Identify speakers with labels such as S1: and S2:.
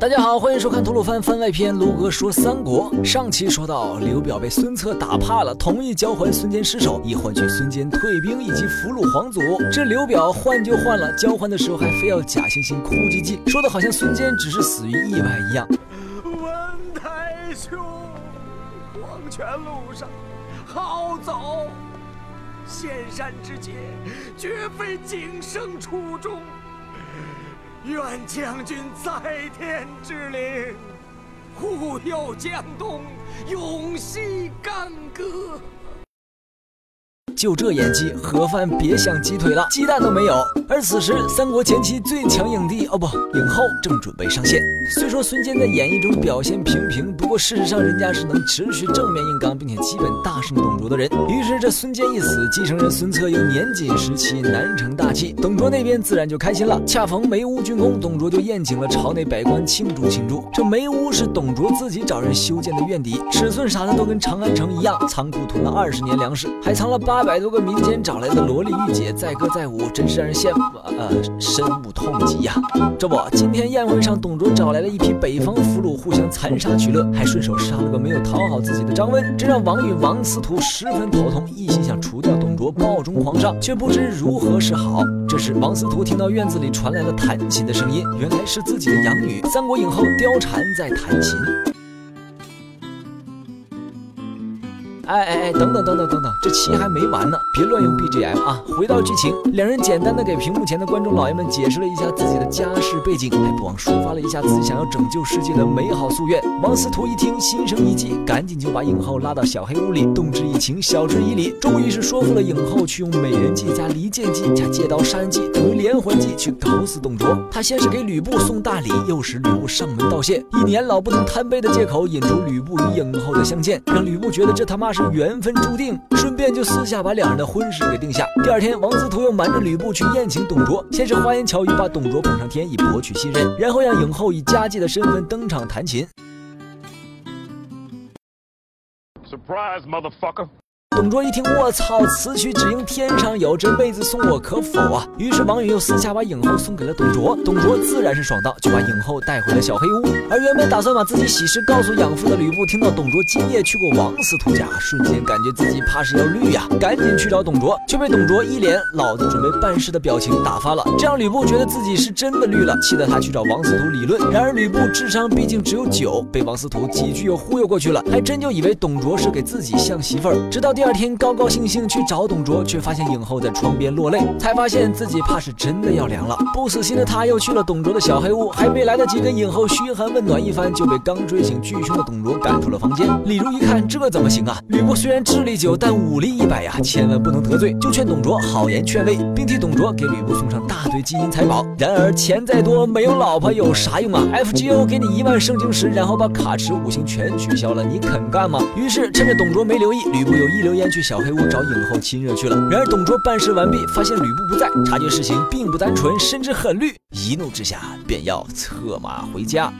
S1: 大家好，欢迎收看吐鲁番番外篇《卢哥说三国》。上期说到，刘表被孙策打怕了，同意交还孙坚尸首，以换取孙坚退兵以及俘虏皇祖。这刘表换就换了，交换的时候还非要假惺惺哭唧唧，说的好像孙坚只是死于意外一样。
S2: 文太兄，黄泉路上好走，仙山之劫，绝非景生初衷。愿将军在天之灵，护佑江东，永息干戈。
S1: 就这演技，盒饭别想鸡腿了，鸡蛋都没有。而此时，三国前期最强影帝哦不，影后正准备上线。虽说孙坚在演绎中表现平平，不过事实上人家是能持续正面硬刚，并且基本大胜董卓的人。于是这孙坚一死，继承人孙策又年仅十七难成大器，董卓那边自然就开心了。恰逢梅屋竣工，董卓就宴请了朝内百官庆祝庆祝。这梅屋是董卓自己找人修建的院邸，尺寸啥的都跟长安城一样，仓库囤了二十年粮食，还藏了八。百多个民间找来的萝莉御姐载歌载舞，真是让人羡慕，呃，深恶痛疾呀！这不，今天宴会上，董卓找来了一批北方俘虏，互相残杀取乐，还顺手杀了个没有讨好自己的张温，这让王允、王司徒十分头痛，一心想除掉董卓，报忠皇上，却不知如何是好。这时，王司徒听到院子里传来了弹琴的声音，原来是自己的养女三国影后貂蝉在弹琴。哎哎哎，等等等等等等，这棋还没完呢，别乱用 BGM 啊！回到剧情，两人简单的给屏幕前的观众老爷们解释了一下自己的家世背景，还不忘抒发了一下自己想要拯救世界的美好夙愿。王司徒一听，心生一计，赶紧就把影后拉到小黑屋里，动之以情，晓之以理，终于是说服了影后去用美人计加离间计加借刀杀人计等于连环计去搞死董卓。他先是给吕布送大礼，又使吕布上门道谢，以年老不能贪杯的借口引出吕布与影后的相见，让吕布觉得这他妈是。缘分注定，顺便就私下把两人的婚事给定下。第二天，王司徒又瞒着吕布去宴请董卓，先是花言巧语把董卓捧上天，以博取信任，然后让影后以佳妓的身份登场弹琴。Surprise, motherfucker! 董卓一听，我操，此曲只应天上有，这妹子送我可否啊？于是王允又私下把影后送给了董卓，董卓自然是爽到，就把影后带回了小黑屋。而原本打算把自己喜事告诉养父的吕布，听到董卓今夜去过王司徒家，瞬间感觉自己怕是要绿呀，赶紧去找董卓，却被董卓一脸老子准备办事的表情打发了。这让吕布觉得自己是真的绿了，气得他去找王司徒理论。然而吕布智商毕竟只有九，被王司徒几句又忽悠过去了，还真就以为董卓是给自己相媳妇儿。直到第二二天高高兴兴去找董卓，却发现影后在窗边落泪，才发现自己怕是真的要凉了。不死心的他又去了董卓的小黑屋，还没来得及跟影后嘘寒问暖一番，就被刚追醒巨凶的董卓赶出了房间。李儒一看，这怎么行啊？吕布虽然智力九，但武力一百呀，千万不能得罪，就劝董卓好言劝慰，并替董卓给吕布送上大堆金银财宝。然而钱再多，没有老婆有啥用啊？FGO 给你一万圣经石，然后把卡池五星全取消了，你肯干吗？于是趁着董卓没留意，吕布又一溜烟去。小黑屋找影后亲热去了。然而董卓办事完毕，发现吕布不在，察觉事情并不单纯，甚至很绿，一怒之下便要策马回家。